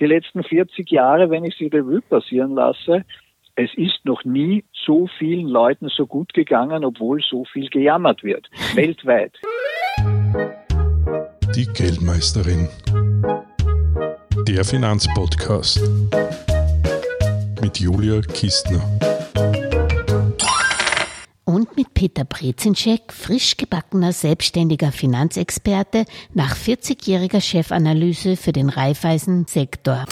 die letzten 40 Jahre, wenn ich sie Revue passieren lasse, es ist noch nie so vielen Leuten so gut gegangen, obwohl so viel gejammert wird. Weltweit. Die Geldmeisterin. Der Finanzpodcast. Mit Julia Kistner. Peter Brezinschek, frisch gebackener selbstständiger Finanzexperte nach 40-jähriger Chefanalyse für den Raiffeisen-Sektor.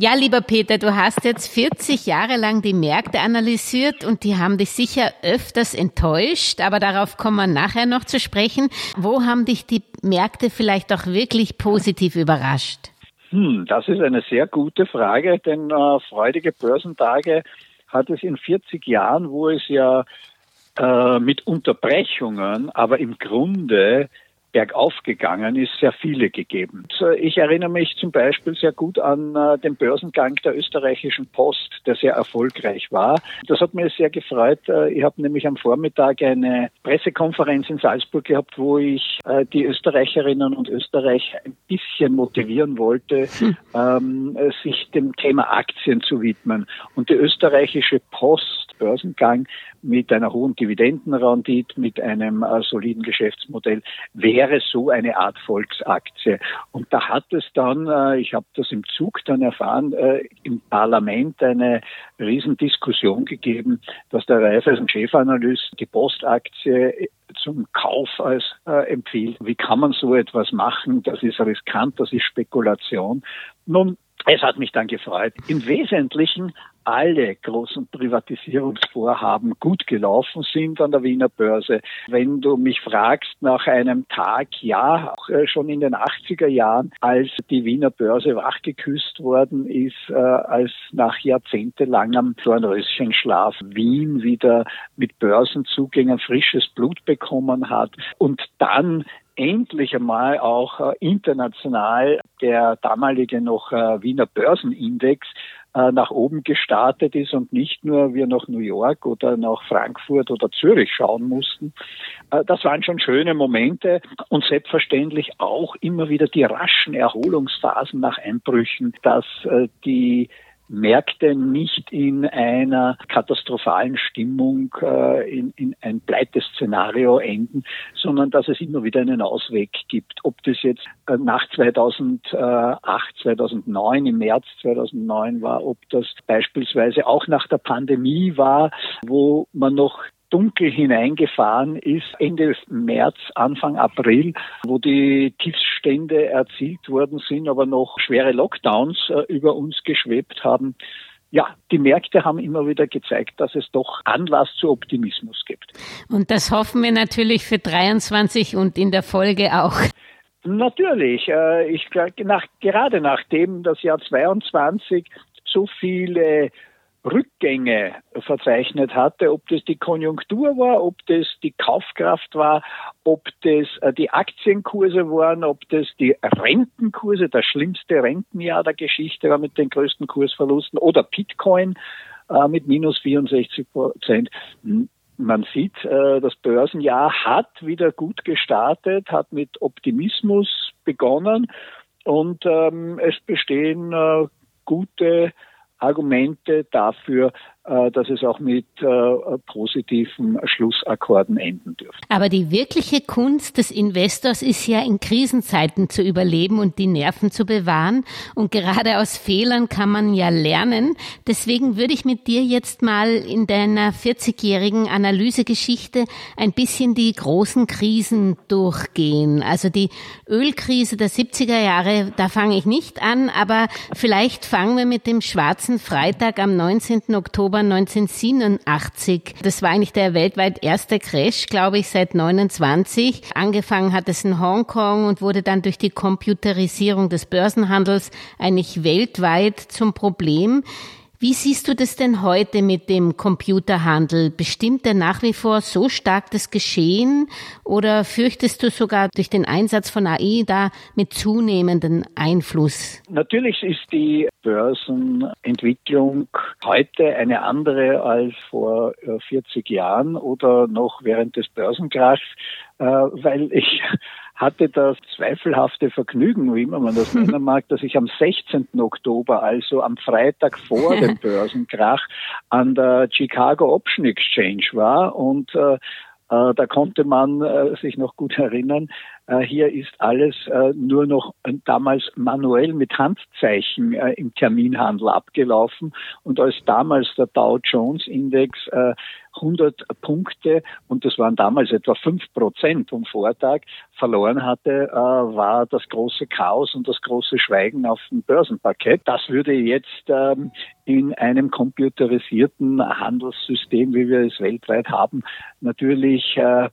Ja, lieber Peter, du hast jetzt 40 Jahre lang die Märkte analysiert und die haben dich sicher öfters enttäuscht, aber darauf kommen wir nachher noch zu sprechen. Wo haben dich die Märkte vielleicht auch wirklich positiv überrascht? Hm, das ist eine sehr gute Frage, denn äh, freudige Börsentage hat es in 40 Jahren, wo es ja äh, mit Unterbrechungen, aber im Grunde bergauf gegangen ist, sehr viele gegeben. Ich erinnere mich zum Beispiel sehr gut an äh, den Börsengang der österreichischen Post, der sehr erfolgreich war. Das hat mir sehr gefreut. Äh, ich habe nämlich am Vormittag eine Pressekonferenz in Salzburg gehabt, wo ich äh, die Österreicherinnen und Österreicher ein bisschen motivieren wollte, hm. ähm, sich dem Thema Aktien zu widmen. Und die österreichische Post, Börsengang mit einer hohen Dividendenrendite, mit einem äh, soliden Geschäftsmodell, wäre so eine Art Volksaktie. Und da hat es dann, äh, ich habe das im Zug dann erfahren, äh, im Parlament eine Riesendiskussion gegeben, dass der Raiffeisen Chefanalyst die Postaktie zum Kauf als äh, empfiehlt. Wie kann man so etwas machen? Das ist riskant, das ist Spekulation. Nun, es hat mich dann gefreut. Im Wesentlichen alle großen Privatisierungsvorhaben gut gelaufen sind an der Wiener Börse. Wenn du mich fragst nach einem Tag, ja, äh, schon in den 80er Jahren, als die Wiener Börse wachgeküsst worden ist, äh, als nach jahrzehntelangem Dornröschenschlaf Wien wieder mit Börsenzugängen frisches Blut bekommen hat und dann endlich einmal auch äh, international der damalige noch Wiener Börsenindex nach oben gestartet ist und nicht nur wir nach New York oder nach Frankfurt oder Zürich schauen mussten. Das waren schon schöne Momente und selbstverständlich auch immer wieder die raschen Erholungsphasen nach Einbrüchen, dass die Märkte nicht in einer katastrophalen Stimmung äh, in, in ein Pleiteszenario enden, sondern dass es immer wieder einen Ausweg gibt. Ob das jetzt äh, nach 2008, 2009, im März 2009 war, ob das beispielsweise auch nach der Pandemie war, wo man noch dunkel hineingefahren ist, Ende März, Anfang April, wo die Tiefstände erzielt worden sind, aber noch schwere Lockdowns äh, über uns geschwebt haben. Ja, die Märkte haben immer wieder gezeigt, dass es doch Anlass zu Optimismus gibt. Und das hoffen wir natürlich für 23 und in der Folge auch. Natürlich. Äh, ich nach, gerade nachdem das Jahr 22 so viele Rückgänge verzeichnet hatte, ob das die Konjunktur war, ob das die Kaufkraft war, ob das äh, die Aktienkurse waren, ob das die Rentenkurse, das schlimmste Rentenjahr der Geschichte war mit den größten Kursverlusten oder Bitcoin äh, mit minus 64 Prozent. Man sieht, äh, das Börsenjahr hat wieder gut gestartet, hat mit Optimismus begonnen und ähm, es bestehen äh, gute Argumente dafür, dass es auch mit äh, positiven Schlussakkorden enden dürfte. Aber die wirkliche Kunst des Investors ist ja in Krisenzeiten zu überleben und die Nerven zu bewahren. Und gerade aus Fehlern kann man ja lernen. Deswegen würde ich mit dir jetzt mal in deiner 40-jährigen Analysegeschichte ein bisschen die großen Krisen durchgehen. Also die Ölkrise der 70er Jahre, da fange ich nicht an, aber vielleicht fangen wir mit dem schwarzen Freitag am 19. Oktober Oktober 1987. Das war eigentlich der weltweit erste Crash, glaube ich, seit 29. Angefangen hat es in Hongkong und wurde dann durch die Computerisierung des Börsenhandels eigentlich weltweit zum Problem. Wie siehst du das denn heute mit dem Computerhandel? Bestimmt er nach wie vor so stark das Geschehen oder fürchtest du sogar durch den Einsatz von AI da mit zunehmendem Einfluss? Natürlich ist die Börsenentwicklung heute eine andere als vor 40 äh, Jahren oder noch während des Börsenkrachs. Äh, weil ich hatte das zweifelhafte Vergnügen, wie immer man das nennen mag, dass ich am 16. Oktober, also am Freitag vor dem Börsenkrach, an der Chicago Option Exchange war und äh, äh, da konnte man äh, sich noch gut erinnern, hier ist alles nur noch damals manuell mit Handzeichen im Terminhandel abgelaufen. Und als damals der Dow Jones Index 100 Punkte, und das waren damals etwa 5 Prozent vom Vortag, verloren hatte, war das große Chaos und das große Schweigen auf dem Börsenparkett. Das würde jetzt ähm, in einem computerisierten Handelssystem, wie wir es weltweit haben, natürlich äh,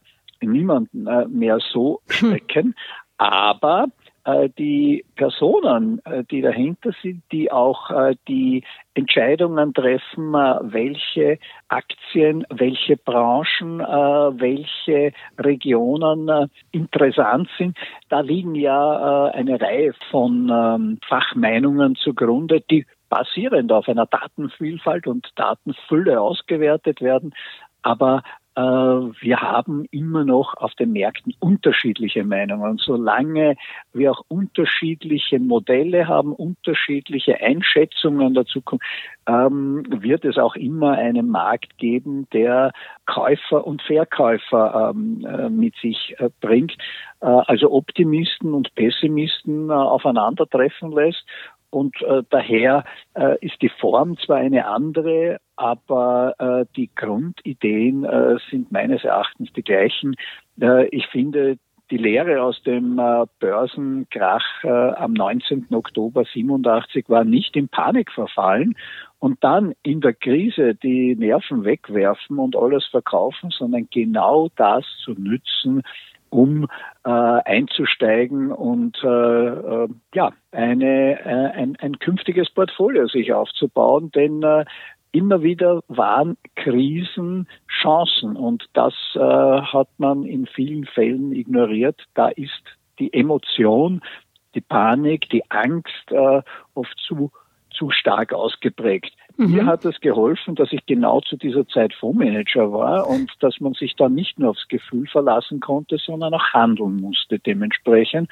niemanden äh, mehr so schrecken. Aber äh, die Personen, äh, die dahinter sind, die auch die Entscheidungen treffen, welche Aktien, welche Branchen, welche Regionen interessant sind. Da liegen ja eine Reihe von ähm, Fachmeinungen zugrunde, die basierend auf einer Datenvielfalt und Datenfülle ausgewertet werden. Aber wir haben immer noch auf den Märkten unterschiedliche Meinungen. Und solange wir auch unterschiedliche Modelle haben, unterschiedliche Einschätzungen der Zukunft, ähm, wird es auch immer einen Markt geben, der Käufer und Verkäufer ähm, äh, mit sich äh, bringt, also Optimisten und Pessimisten aufeinandertreffen lässt. Und äh, daher äh, ist die Form zwar eine andere, aber äh, die Grundideen äh, sind meines Erachtens die gleichen. Äh, ich finde, die Lehre aus dem äh, Börsenkrach äh, am 19. Oktober 87 war nicht in Panik verfallen und dann in der Krise die Nerven wegwerfen und alles verkaufen, sondern genau das zu nützen, um äh, einzusteigen und äh, äh, ja eine äh, ein, ein künftiges Portfolio sich aufzubauen, denn äh, immer wieder waren Krisen Chancen und das äh, hat man in vielen Fällen ignoriert. Da ist die Emotion, die Panik, die Angst äh, oft zu zu stark ausgeprägt. Mhm. Mir hat es geholfen, dass ich genau zu dieser Zeit Fondsmanager war und dass man sich da nicht nur aufs Gefühl verlassen konnte, sondern auch handeln musste dementsprechend.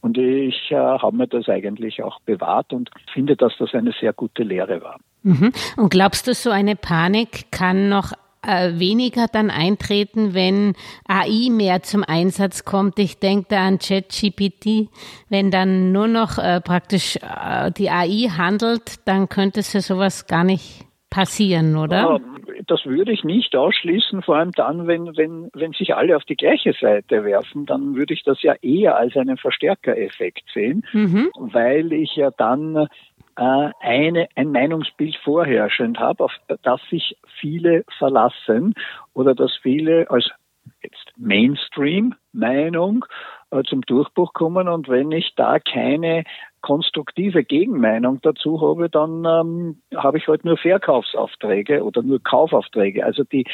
Und ich äh, habe mir das eigentlich auch bewahrt und finde, dass das eine sehr gute Lehre war. Mhm. Und glaubst du, so eine Panik kann noch äh, weniger dann eintreten, wenn AI mehr zum Einsatz kommt. Ich denke da an ChatGPT. Wenn dann nur noch äh, praktisch äh, die AI handelt, dann könnte es ja sowas gar nicht passieren, oder? Das würde ich nicht ausschließen, vor allem dann, wenn, wenn, wenn sich alle auf die gleiche Seite werfen, dann würde ich das ja eher als einen Verstärkereffekt sehen, mhm. weil ich ja dann eine, ein Meinungsbild vorherrschend habe, auf das sich viele verlassen oder dass viele als jetzt Mainstream-Meinung äh, zum Durchbruch kommen und wenn ich da keine konstruktive Gegenmeinung dazu habe, dann ähm, habe ich halt nur Verkaufsaufträge oder nur Kaufaufträge. Also die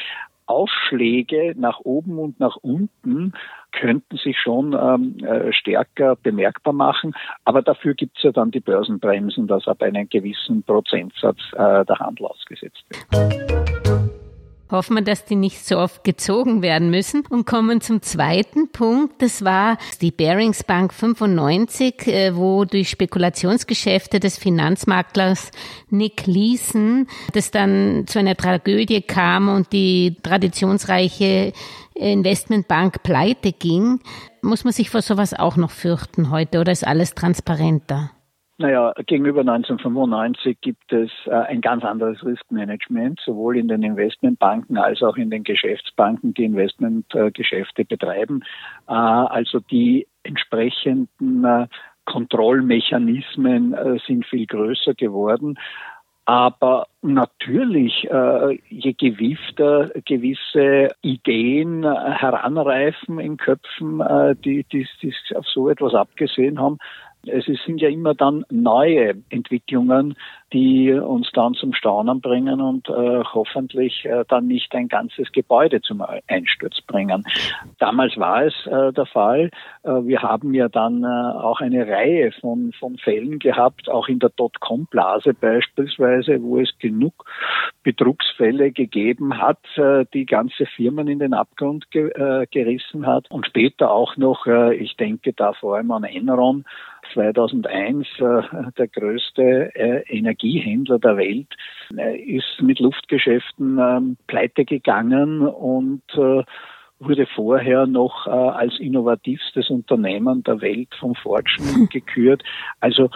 Aufschläge nach oben und nach unten könnten sich schon ähm, äh, stärker bemerkbar machen. Aber dafür gibt es ja dann die Börsenbremsen, dass ab einem gewissen Prozentsatz äh, der Handel ausgesetzt wird. Hoffen wir, dass die nicht so oft gezogen werden müssen und kommen zum zweiten Punkt. Das war die Barings Bank 95, äh, wo durch Spekulationsgeschäfte des Finanzmaklers Nick Leeson das dann zu einer Tragödie kam und die traditionsreiche Investmentbank pleite ging. Muss man sich vor sowas auch noch fürchten heute oder ist alles transparenter? Naja, gegenüber 1995 gibt es äh, ein ganz anderes Riskmanagement, sowohl in den Investmentbanken als auch in den Geschäftsbanken, die Investmentgeschäfte äh, betreiben. Äh, also die entsprechenden äh, Kontrollmechanismen äh, sind viel größer geworden. Aber natürlich, äh, je gewiefter gewisse Ideen heranreifen in Köpfen, die, die, die auf so etwas abgesehen haben, Es sind ja immer dann neue Entwicklungen, die uns dann zum Staunen bringen und äh, hoffentlich äh, dann nicht ein ganzes Gebäude zum Einsturz bringen. Damals war es äh, der Fall. Äh, wir haben ja dann äh, auch eine Reihe von, von Fällen gehabt, auch in der Dotcom-Blase beispielsweise, wo es genug Betrugsfälle gegeben hat, äh, die ganze Firmen in den Abgrund ge gerissen hat und später auch noch, ich denke da vor allem an Enron, 2001 äh, der größte äh, Energiehändler der Welt, äh, ist mit Luftgeschäften ähm, pleite gegangen und wurde vorher noch als innovativstes Unternehmen der Welt vom Fortune gekürt. Also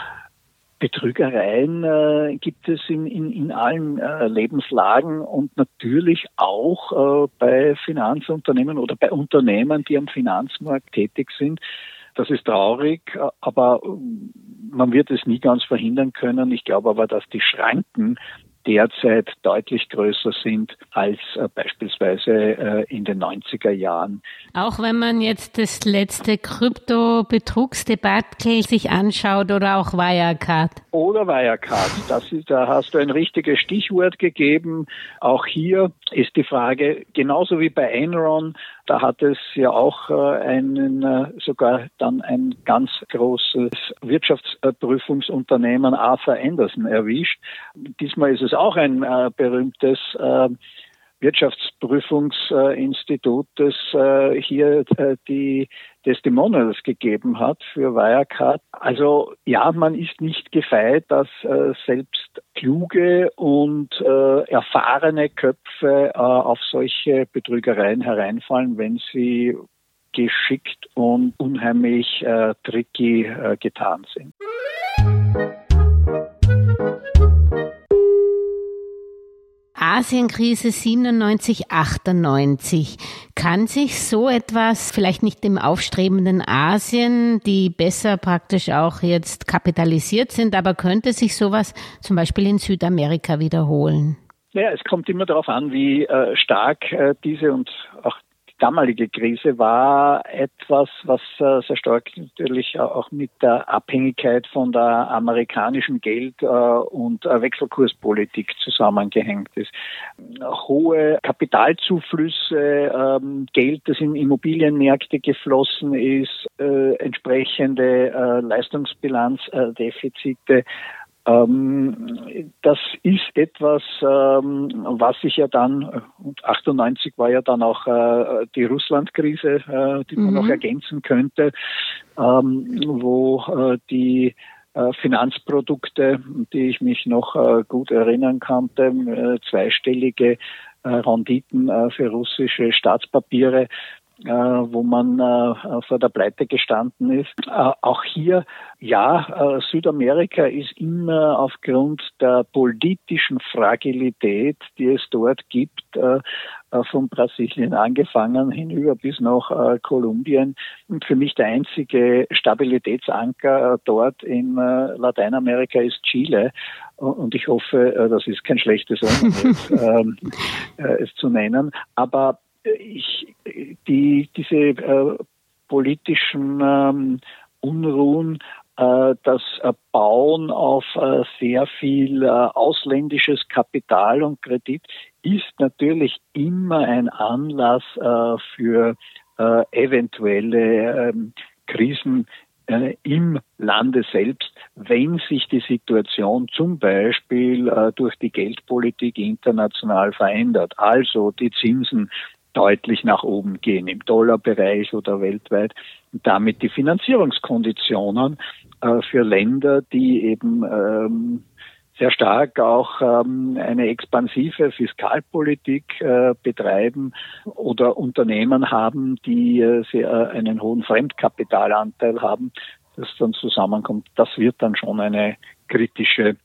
Betrügereien äh, gibt es in, in, in allen äh, Lebenslagen und natürlich auch äh, bei Finanzunternehmen oder bei Unternehmen, die am Finanzmarkt tätig sind. Das ist traurig, aber man wird es nie ganz verhindern können. Ich glaube aber, dass die Schranken derzeit deutlich größer sind als äh, beispielsweise äh, in den 90er Jahren. Auch wenn man jetzt das letzte Krypto-Betrugsdebakel sich anschaut oder auch Wirecard. Oder Wirecard, das ist, da hast du ein richtiges Stichwort gegeben. Auch hier ist die Frage, genauso wie bei Enron, da hat es ja auch äh, einen, sogar dann ein ganz großes Wirtschaftsprüfungsunternehmen Arthur Anderson erwischt. Diesmal ist es auch ein äh, berühmtes Wirtschaftsprüfungsinstitut, das hier die Testimonials gegeben hat für Wirecard. Also ja, man ist nicht gefeit, dass selbst kluge und erfahrene Köpfe auf solche Betrügereien hereinfallen, wenn sie geschickt und unheimlich äh, tricky äh, getan sind. Asienkrise 97, 98. Kann sich so etwas, vielleicht nicht im aufstrebenden Asien, die besser praktisch auch jetzt kapitalisiert sind, aber könnte sich sowas zum Beispiel in Südamerika wiederholen? Ja, es kommt immer darauf an, wie äh, stark äh, diese und auch damalige Krise war etwas, was äh, sehr stark natürlich auch mit der Abhängigkeit von der amerikanischen Geld- äh, und äh, Wechselkurspolitik zusammengehängt ist. Hohe Kapitalzuflüsse, ähm, Geld, das in Immobilienmärkte geflossen ist, entsprechende Leistungsbilanzdefizite ähm, das ist etwas, ähm, was sich ja dann, und 98 war ja dann auch äh, die Russland-Krise, äh, die man mhm. noch ergänzen könnte, ähm, wo äh, die äh, Finanzprodukte, die ich mich noch äh, gut erinnern konnte, äh, zweistellige Renditen für russische Staatspapiere wo man äh, vor der Pleite gestanden ist. Äh, auch hier, ja, Südamerika ist immer aufgrund der politischen Fragilität, die es dort gibt, von Brasilien angefangen hinüber bis nach Kolumbien. Und für mich der einzige Stabilitätsanker dort in Lateinamerika ist Chile. Und ich hoffe, das ist kein schlechtes Omen, ähm, es zu nennen. Aber ich, die, diese äh, politischen ähm, Unruhen, äh, das Bauen auf äh, sehr viel äh, ausländisches Kapital und Kredit ist natürlich immer ein Anlass äh, für äh, eventuelle ähm, Krisen äh, im Lande selbst, wenn sich die Situation zum Beispiel äh, durch die Geldpolitik international verändert. Also die Zinsen deutlich nach oben gehen im Dollarbereich oder weltweit. Und damit die Finanzierungskonditionen äh, für Länder, die eben ähm, sehr stark auch ähm, eine expansive Fiskalpolitik äh, betreiben oder Unternehmen haben, die äh, sehr, einen hohen Fremdkapitalanteil haben, das dann zusammenkommt, das wird dann schon eine kritische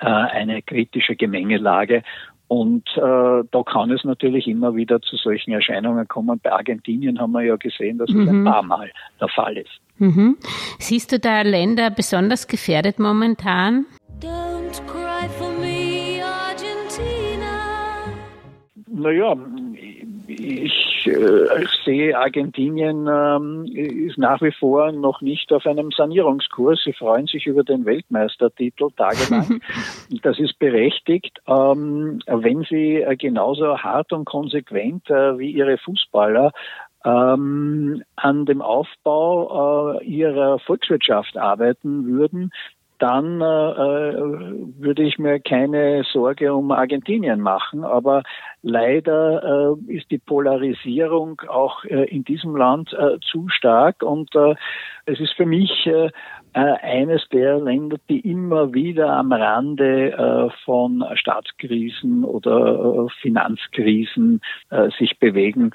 äh, eine kritische Gemengelage und äh, da kann es natürlich immer wieder zu solchen Erscheinungen kommen. Bei Argentinien haben wir ja gesehen, dass mhm. das ein mhm. paar Mal der Fall ist. Mhm. Siehst du da Länder besonders gefährdet momentan? Don't cry for me, Argentina. Naja, ich äh, sehe, Argentinien ähm, ist nach wie vor noch nicht auf einem Sanierungskurs. Sie freuen sich über den Weltmeistertitel tagelang. das ist berechtigt. Ähm, wenn sie äh, genauso hart und konsequent äh, wie ihre Fußballer ähm, an dem Aufbau äh, ihrer Volkswirtschaft arbeiten würden, dann äh, äh, würde ich mir keine Sorge um Argentinien machen. Aber leider äh, ist die Polarisierung auch äh, in diesem Land äh, zu stark und äh, es ist für mich äh, äh eines der Länder, die immer wieder am Rande äh, von Staatskrisen oder äh, Finanzkrisen äh, sich bewegen.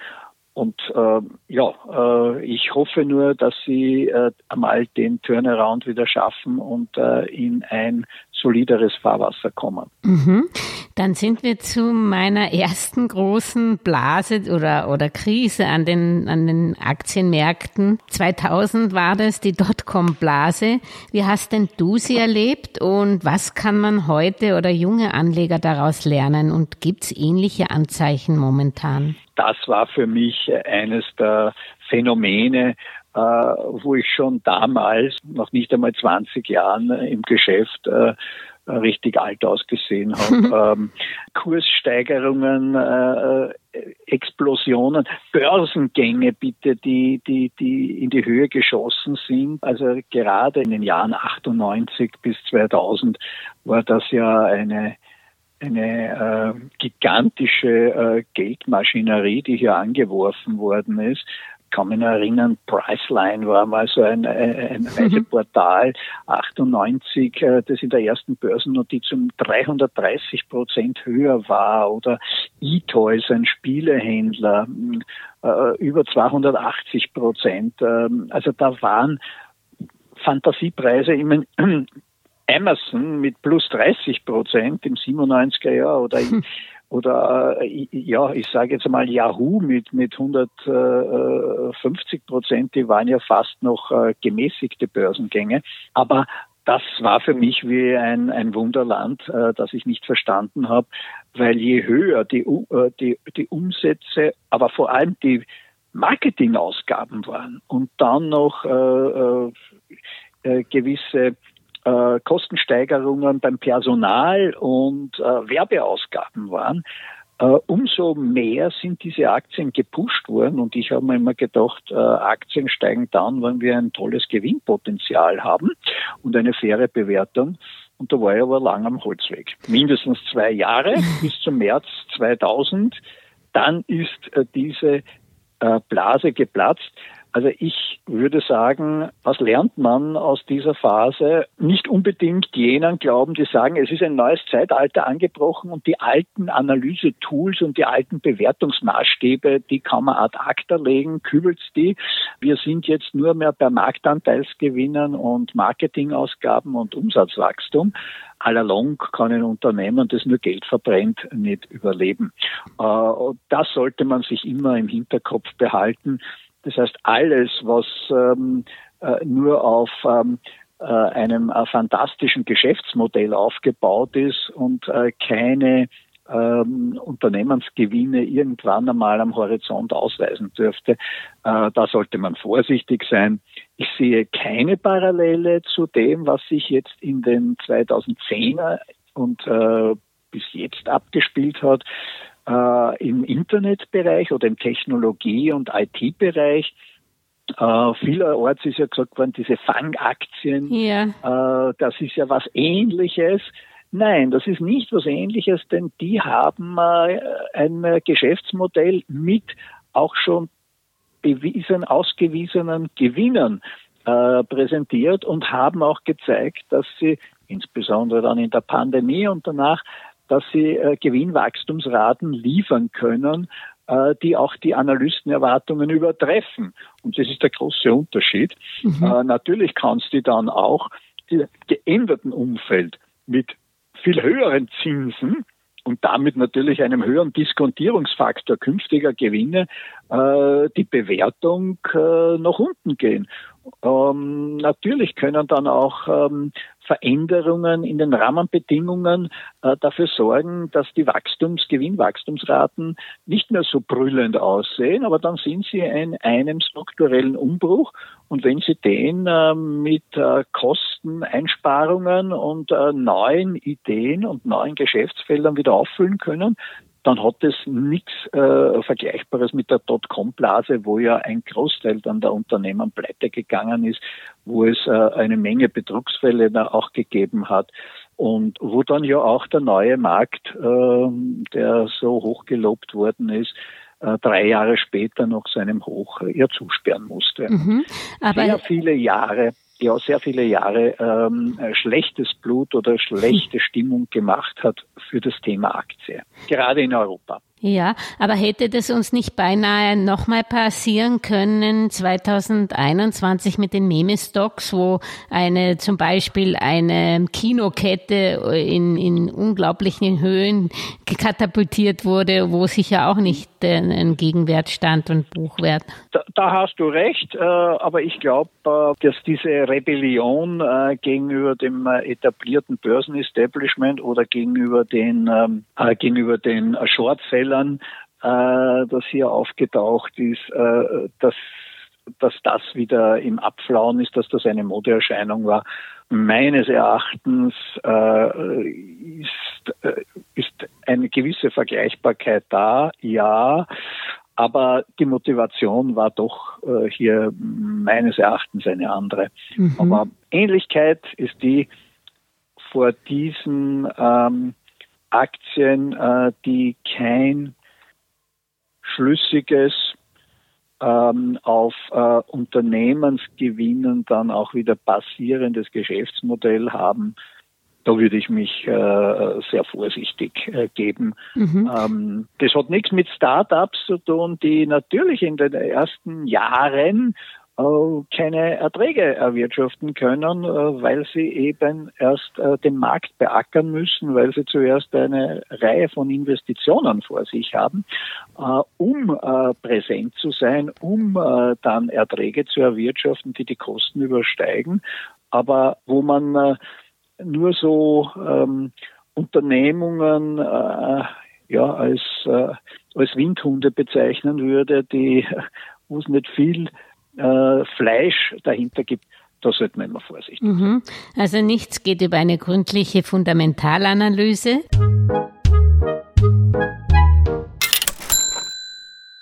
Und äh, ja, äh, ich hoffe nur, dass sie äh, einmal den Turnaround wieder schaffen und äh, in ein solideres Fahrwasser kommen. Mhm. Dann sind wir zu meiner ersten großen Blase oder, oder Krise an den, an den Aktienmärkten. 2000 war das die Dotcom-Blase. Wie hast denn du sie erlebt und was kann man heute oder junge Anleger daraus lernen und gibt es ähnliche Anzeichen momentan? Das war für mich eines der Phänomene, äh, wo ich schon damals, noch nicht einmal 20 Jahren im Geschäft, äh, richtig alt ausgesehen habe. ähm, Kurssteigerungen, äh, Explosionen, Börsengänge bitte, die, die, die in die Höhe geschossen sind. Also gerade in den Jahren 98 bis 2000 war das ja eine eine äh, gigantische äh, Geldmaschinerie, die hier angeworfen worden ist. Ich kann mich erinnern, Priceline war mal so ein, ein mhm. Reiseportal, 98, äh, das in der ersten Börsennotiz um 330 Prozent höher war. Oder eToys, ein Spielehändler, äh, über 280 Prozent. Ähm, also da waren Fantasiepreise im Amazon mit plus 30 Prozent im 97er Jahr oder hm. oder äh, ja, ich sage jetzt mal Yahoo mit mit 150 Prozent, die waren ja fast noch äh, gemäßigte Börsengänge, aber das war für mich wie ein, ein Wunderland, äh, das ich nicht verstanden habe, weil je höher die, äh, die, die Umsätze, aber vor allem die Marketingausgaben waren und dann noch äh, äh, äh gewisse äh, Kostensteigerungen beim Personal und äh, Werbeausgaben waren, äh, umso mehr sind diese Aktien gepusht worden. Und ich habe mir immer gedacht, äh, Aktien steigen dann, wenn wir ein tolles Gewinnpotenzial haben und eine faire Bewertung. Und da war ich aber lang am Holzweg. Mindestens zwei Jahre bis zum März 2000. Dann ist äh, diese äh, Blase geplatzt. Also ich würde sagen, was lernt man aus dieser Phase? Nicht unbedingt jenen glauben, die sagen, es ist ein neues Zeitalter angebrochen und die alten Analyse-Tools und die alten Bewertungsmaßstäbe, die kann man ad acta legen, kübelt's die. Wir sind jetzt nur mehr bei Marktanteilsgewinnen und Marketingausgaben und Umsatzwachstum. Allalong kann ein Unternehmen, das nur Geld verbrennt, nicht überleben. Äh, das sollte man sich immer im Hinterkopf behalten das heißt, alles, was ähm, äh, nur auf ähm, äh, einem äh, fantastischen Geschäftsmodell aufgebaut ist und äh, keine ähm, Unternehmensgewinne irgendwann einmal am Horizont ausweisen dürfte. Äh, da sollte man vorsichtig sein. Ich sehe keine Parallele zu dem, was sich jetzt in den 2010er und äh, bis jetzt abgespielt hat äh, im Internetbereich oder im Technologie- und IT-Bereich. Äh, vielerorts ist ja gesagt worden, diese Fangaktien, ja. äh, das ist ja was Ähnliches. Nein, das ist nicht was Ähnliches, denn die haben äh, ein Geschäftsmodell mit auch schon bewiesen, ausgewiesenen Gewinnern äh, präsentiert und haben auch gezeigt, dass sie insbesondere dann in der Pandemie und danach dass sie äh, Gewinnwachstumsraten liefern können, äh, die auch die Analystenerwartungen übertreffen. Und das ist der große Unterschied. Mhm. Äh, natürlich kannst du dann auch die geänderten Umfeld mit viel höheren Zinsen und damit natürlich einem höheren Diskontierungsfaktor künftiger Gewinne äh, die Bewertung äh, nach unten gehen. Ähm, natürlich können dann auch ähm, Veränderungen in den Rahmenbedingungen äh, dafür sorgen, dass die Wachstums-, Gewinnwachstumsraten nicht mehr so brüllend aussehen, aber dann sind sie in einem strukturellen Umbruch. Und wenn Sie den äh, mit äh, Kosteneinsparungen und äh, neuen Ideen und neuen Geschäftsfeldern wieder auffüllen können, dann hat es nichts äh, Vergleichbares mit der Dotcom-Blase, wo ja ein Großteil dann der Unternehmen pleite gegangen ist, wo es äh, eine Menge Betrugsfälle da auch gegeben hat und wo dann ja auch der neue Markt, äh, der so hoch gelobt worden ist, äh, drei Jahre später nach seinem Hoch äh, ja zusperren musste. Mhm, Sehr viele Jahre ja sehr viele Jahre ähm, schlechtes Blut oder schlechte Stimmung gemacht hat für das Thema Aktie, gerade in Europa. Ja, aber hätte das uns nicht beinahe nochmal passieren können 2021 mit den Meme-Stocks, wo eine zum Beispiel eine Kinokette in, in unglaublichen Höhen katapultiert wurde, wo sicher auch nicht ein Gegenwert stand und Buchwert. Da, da hast du recht, äh, aber ich glaube, äh, dass diese Rebellion äh, gegenüber dem etablierten Börsenestablishment oder gegenüber den ähm, gegenüber den Shortsellern, das hier aufgetaucht ist, dass dass das wieder im Abflauen ist, dass das eine Modeerscheinung war. Meines Erachtens äh, ist, äh, ist eine gewisse Vergleichbarkeit da, ja, aber die Motivation war doch äh, hier meines Erachtens eine andere. Mhm. Aber Ähnlichkeit ist die vor diesen ähm, Aktien, äh, die kein schlüssiges ähm, auf äh, Unternehmensgewinnen dann auch wieder basierendes Geschäftsmodell haben, da würde ich mich äh, sehr vorsichtig äh, geben. Mhm. Ähm, das hat nichts mit Startups zu tun, die natürlich in den ersten Jahren keine Erträge erwirtschaften können, äh, weil sie eben erst äh, den Markt beackern müssen, weil sie zuerst eine Reihe von Investitionen vor sich haben, um präsent zu sein, um dann Erträge zu erwirtschaften, die die Kosten übersteigen, aber wo man nur so ähm, Unternehmungen ja als als Windhunde bezeichnen würde, die wo es nicht viel äh, Fleisch dahinter gibt, da sollte man immer vorsichtig sein. Mhm. Also nichts geht über eine gründliche Fundamentalanalyse.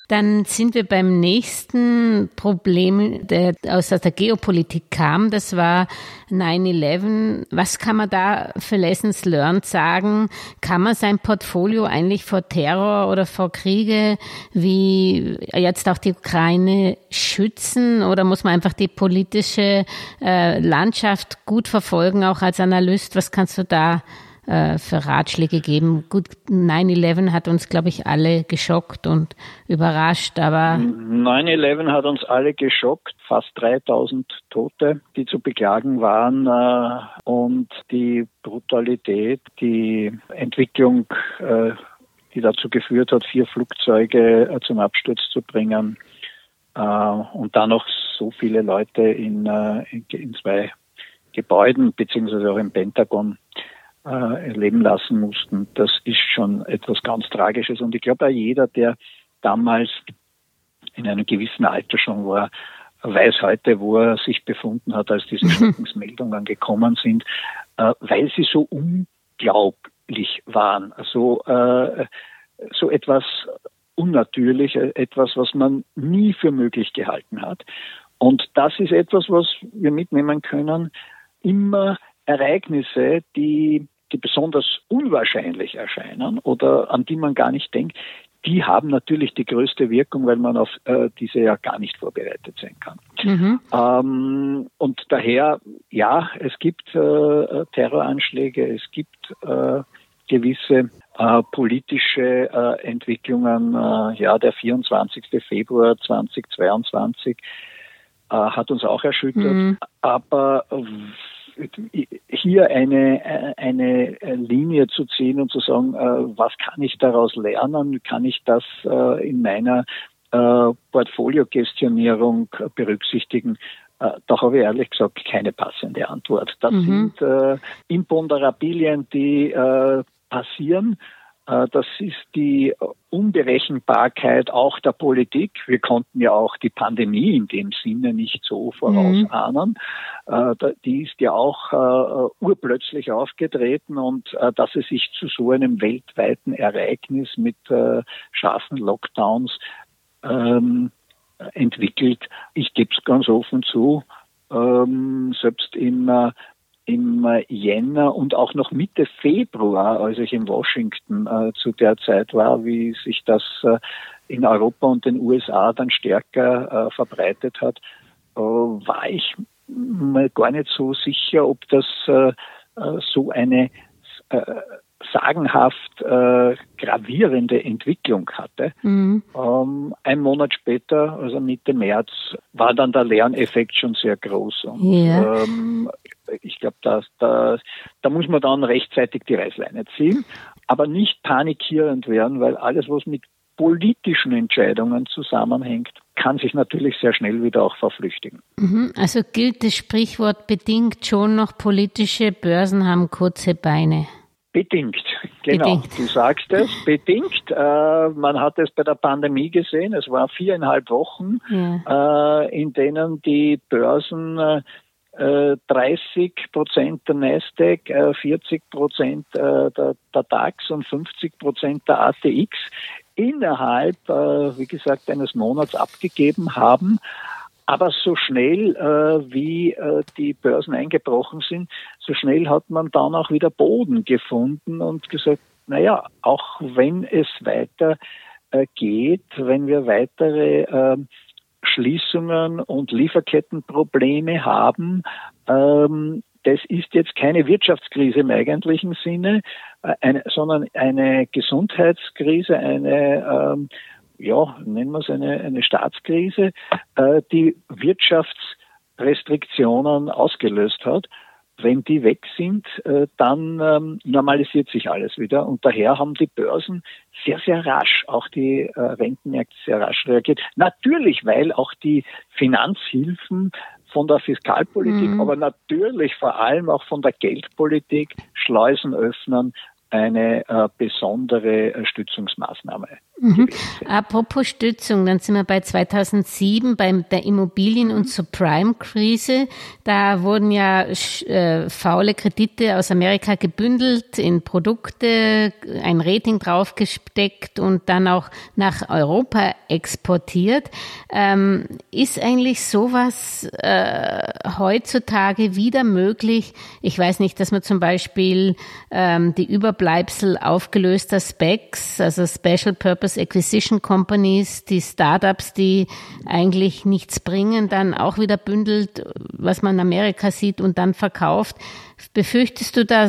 Dann sind wir beim nächsten Problem, der aus der Geopolitik kam. Das war 9-11. Was kann man da für Lessons learned sagen? Kann man sein Portfolio eigentlich vor Terror oder vor Kriege wie jetzt auch die Ukraine schützen? Oder muss man einfach die politische äh, Landschaft gut verfolgen, auch als Analyst? Was kannst du da äh, für Ratschläge geben. Gut, 9-11 hat uns, glaube ich, alle geschockt und überrascht, aber. 9-11 hat uns alle geschockt, fast 3000 Tote, die zu beklagen waren äh, und die Brutalität, die Entwicklung, äh, die dazu geführt hat, vier Flugzeuge zum Absturz zu bringen und dann noch so viele Leute in, in, in zwei Gebäuden beziehungsweise auch im Pentagon äh, leben lassen mussten. Das ist schon etwas ganz Tragisches. Und ich glaube, auch jeder, der damals in einem gewissen Alter schon war, weiß heute, wo er sich befunden hat, als diese Schreckensmeldungen gekommen sind, äh, weil sie so unglaublich waren. So, äh, so etwas unnatürlich, etwas, was man nie für möglich gehalten hat. Und das ist etwas, was wir mitnehmen können. Immer Ereignisse, die die besonders unwahrscheinlich erscheinen oder an die man gar nicht denkt, die haben natürlich die größte Wirkung, weil man auf äh, diese ja gar nicht vorbereitet sein kann. Mhm. Ähm, und daher, ja, es gibt äh, Terroranschläge, es gibt äh, gewisse äh, politische äh, Entwicklungen. Äh, ja, der 24. Februar 2022 hat uns auch erschüttert. Mhm. Aber hier eine, eine Linie zu ziehen und zu sagen, was kann ich daraus lernen? Kann ich das in meiner Portfolio-Gestionierung berücksichtigen? Da habe ich ehrlich gesagt keine passende Antwort. Das mhm. sind äh, Imponderabilien, die äh, passieren äh, das ist die Unberechenbarkeit auch der Politik. Wir konnten ja auch die Pandemie in dem Sinne nicht so vorausahnen. Mhm. Die ist ja auch äh, urplötzlich aufgetreten und dass es sich zu so einem weltweiten Ereignis mit scharfen Lockdowns ähm, entwickelt. Ich gebe es ganz offen zu. Ähm, selbst im im äh, Jänner und auch noch Mitte Februar, als ich in Washington äh, zu der Zeit war, wie sich das äh, in Europa und den USA dann stärker äh, verbreitet hat, äh, war ich mir gar nicht so sicher, ob das äh, so eine sagenhaft äh, gravierende Entwicklung hatte. Mhm. Ähm, ein Monat später, also Mitte März, war dann der Lerneffekt schon sehr groß. Und, yeah. ähm, ich glaube, da, da, da muss man dann rechtzeitig die Reißleine ziehen, aber nicht panikierend werden, weil alles, was mit politischen Entscheidungen zusammenhängt, kann sich natürlich sehr schnell wieder auch verflüchtigen. Mhm. Also gilt das Sprichwort bedingt schon noch, politische Börsen haben kurze Beine. Bedingt, genau. Bedingt. Du sagst es, bedingt. Äh, man hat es bei der Pandemie gesehen. Es war viereinhalb Wochen, ja. äh, in denen die Börsen äh, 30 Prozent der Nasdaq, 40 äh, Prozent äh, der, der, DAX und 50 Prozent der ATX innerhalb, äh, wie gesagt, eines Monats abgegeben haben. Aber so schnell, äh, wie äh, die Börsen eingebrochen sind, so schnell hat man dann auch wieder Boden gefunden und gesagt, naja, auch wenn es weiter äh, geht, wenn wir weitere äh, Schließungen und Lieferkettenprobleme haben, ähm, das ist jetzt keine Wirtschaftskrise im eigentlichen Sinne, äh, eine, sondern eine Gesundheitskrise, eine ähm, ja, nennen wir es eine, eine Staatskrise, äh, die Wirtschaftsrestriktionen ausgelöst hat. Wenn die weg sind, äh, dann ähm, normalisiert sich alles wieder. Und daher haben die Börsen sehr, sehr rasch, auch die äh, Rentenmärkte sehr rasch reagiert. Natürlich, weil auch die Finanzhilfen von der Fiskalpolitik, mhm. aber natürlich vor allem auch von der Geldpolitik Schleusen öffnen, eine äh, besondere äh, Stützungsmaßnahme. Mhm. Apropos Stützung, dann sind wir bei 2007 bei der Immobilien- und Subprime-Krise. Da wurden ja äh, faule Kredite aus Amerika gebündelt in Produkte, ein Rating draufgesteckt und dann auch nach Europa exportiert. Ähm, ist eigentlich sowas äh, heutzutage wieder möglich? Ich weiß nicht, dass man zum Beispiel ähm, die Überbleibsel aufgelöster Specs, also Special Purpose Purpose Acquisition Companies, die Startups, die eigentlich nichts bringen, dann auch wieder bündelt, was man in Amerika sieht und dann verkauft. Befürchtest du da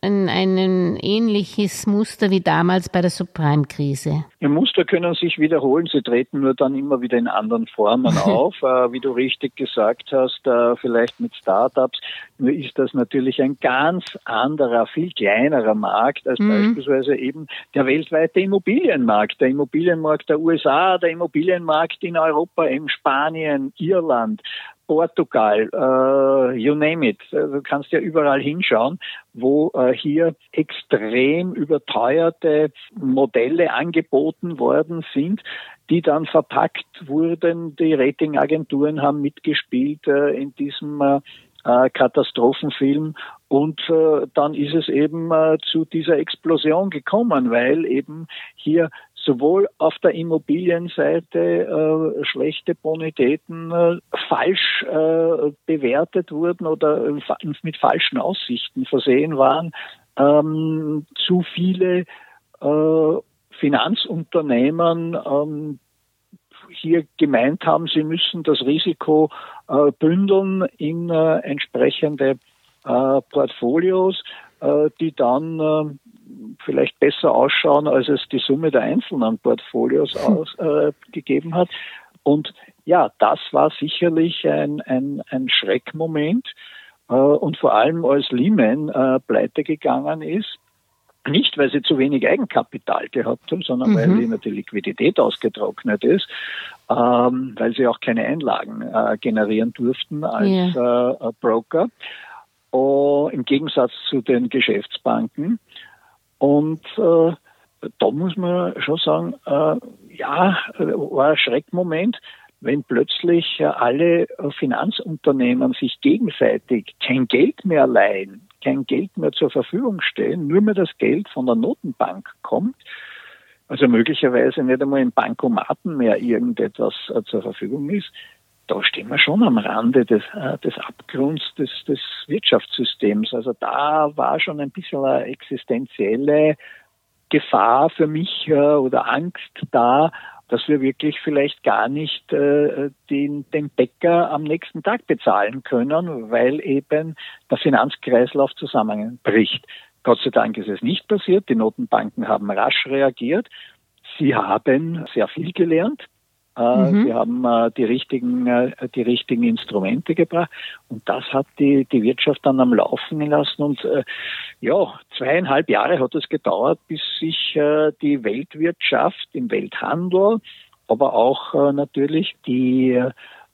ein, ein ähnliches Muster wie damals bei der Subprime-Krise? Die Muster können sich wiederholen, sie treten nur dann immer wieder in anderen Formen auf. äh, wie du richtig gesagt hast, äh, vielleicht mit Startups. Ist das natürlich ein ganz anderer, viel kleinerer Markt als mhm. beispielsweise eben der weltweite Immobilienmarkt. Der Immobilienmarkt der USA, der Immobilienmarkt in Europa, in Spanien, Irland. Portugal, äh, you name it. Äh, du kannst ja überall hinschauen, wo äh, hier extrem überteuerte Modelle angeboten worden sind, die dann verpackt wurden. Die Ratingagenturen haben mitgespielt äh, in diesem äh, äh Katastrophenfilm und äh, dann ist es eben äh, zu dieser Explosion gekommen, weil eben hier sowohl auf der Immobilienseite äh, schlechte Bonitäten äh, falsch äh, bewertet wurden oder äh, mit falschen Aussichten versehen waren, ähm, zu viele äh, Finanzunternehmen ähm, hier gemeint haben, sie müssen das Risiko äh, bündeln in entsprechende Portfolios, die dann vielleicht besser ausschauen, als es die Summe der einzelnen Portfolios ausgegeben äh, hat. Und ja, das war sicherlich ein, ein, ein Schreckmoment. und vor allem als Lehman pleite gegangen ist, nicht, weil sie zu wenig Eigenkapital gehabt haben, sondern mhm. weil ihnen die Liquidität ausgetrocknet ist, ähm, weil sie auch keine Einlagen äh, generieren durften als yeah. äh, Broker, oh, im Gegensatz zu den Geschäftsbanken. Und äh, da muss man schon sagen, äh, ja, war ein Schreckmoment, wenn plötzlich äh, alle Finanzunternehmen sich gegenseitig kein Geld mehr leihen, kein Geld mehr zur Verfügung stellen, nur mehr das Geld von der Notenbank kommt, also möglicherweise nicht einmal im Bankomaten mehr irgendetwas äh, zur Verfügung ist, da stehen wir schon am Rande des, äh, des Abgrunds des, des Wirtschaftssystems. Also da war schon ein bisschen eine existenzielle Gefahr für mich äh, oder Angst da, dass wir wirklich vielleicht gar nicht äh, den, den Bäcker am nächsten Tag bezahlen können, weil eben der Finanzkreislauf zusammenbricht. Gott sei Dank ist es nicht passiert. Die Notenbanken haben rasch reagiert. Sie haben sehr viel gelernt. Äh, mhm. Sie haben äh, die richtigen, äh, die richtigen Instrumente gebracht und das hat die, die Wirtschaft dann am Laufen gelassen und ja, zweieinhalb Jahre hat es gedauert, bis sich die Weltwirtschaft im Welthandel, aber auch natürlich die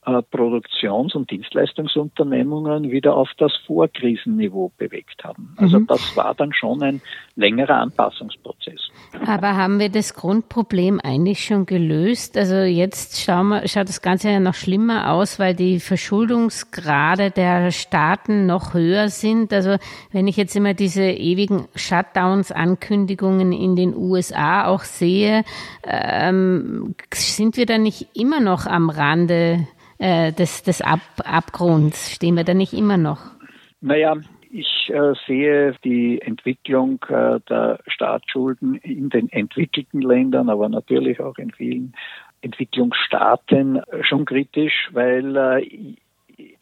Produktions- und Dienstleistungsunternehmungen wieder auf das Vorkrisenniveau bewegt haben. Also mhm. das war dann schon ein längerer Anpassungsprozess. Aber haben wir das Grundproblem eigentlich schon gelöst? Also jetzt wir, schaut das Ganze ja noch schlimmer aus, weil die Verschuldungsgrade der Staaten noch höher sind. Also wenn ich jetzt immer diese ewigen Shutdowns-Ankündigungen in den USA auch sehe, ähm, sind wir da nicht immer noch am Rande äh, des, des Ab Abgrunds? Stehen wir da nicht immer noch? Naja, ich äh, sehe die Entwicklung äh, der Staatsschulden in den entwickelten Ländern, aber natürlich auch in vielen Entwicklungsstaaten schon kritisch, weil äh,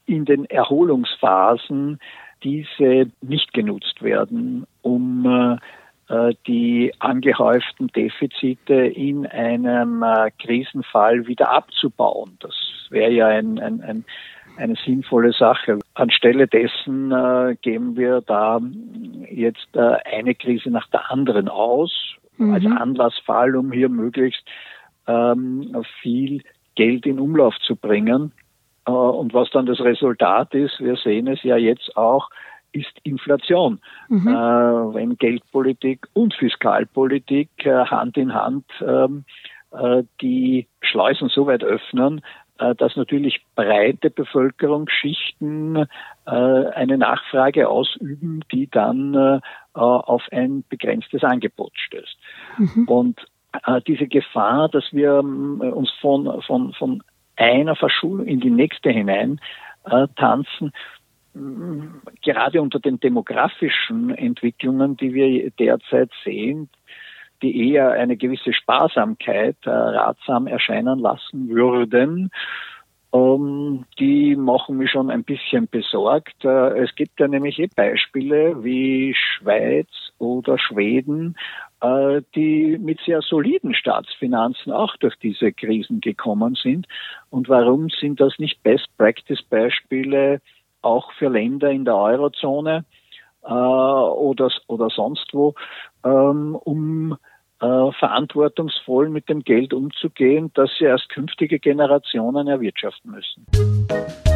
in den Erholungsphasen diese nicht genutzt werden, um äh, äh, die angehäuften Defizite in einem äh, Krisenfall wieder abzubauen. Das wäre ja ein, ein, ein, eine sinnvolle Sache. Anstelle dessen äh, geben wir da jetzt äh, eine Krise nach der anderen aus, mhm. als Anlassfall, um hier möglichst ähm, viel Geld in Umlauf zu bringen. Äh, und was dann das Resultat ist, wir sehen es ja jetzt auch, ist Inflation. Mhm. Äh, wenn Geldpolitik und Fiskalpolitik äh, Hand in Hand ähm, äh, die Schleusen so weit öffnen, äh, dass natürlich breite Bevölkerungsschichten äh, eine Nachfrage ausüben, die dann äh, auf ein begrenztes Angebot stößt. Mhm. Und diese Gefahr, dass wir uns von, von, von einer Verschulung in die nächste hinein tanzen, gerade unter den demografischen Entwicklungen, die wir derzeit sehen, die eher eine gewisse Sparsamkeit äh, ratsam erscheinen lassen würden, ähm, die machen mich schon ein bisschen besorgt. Äh, es gibt ja nämlich eh Beispiele wie Schweiz oder Schweden, äh, die mit sehr soliden Staatsfinanzen auch durch diese Krisen gekommen sind. Und warum sind das nicht Best-Practice-Beispiele auch für Länder in der Eurozone äh, oder, oder sonst wo, ähm, um äh, verantwortungsvoll mit dem Geld umzugehen, das sie erst künftige Generationen erwirtschaften müssen.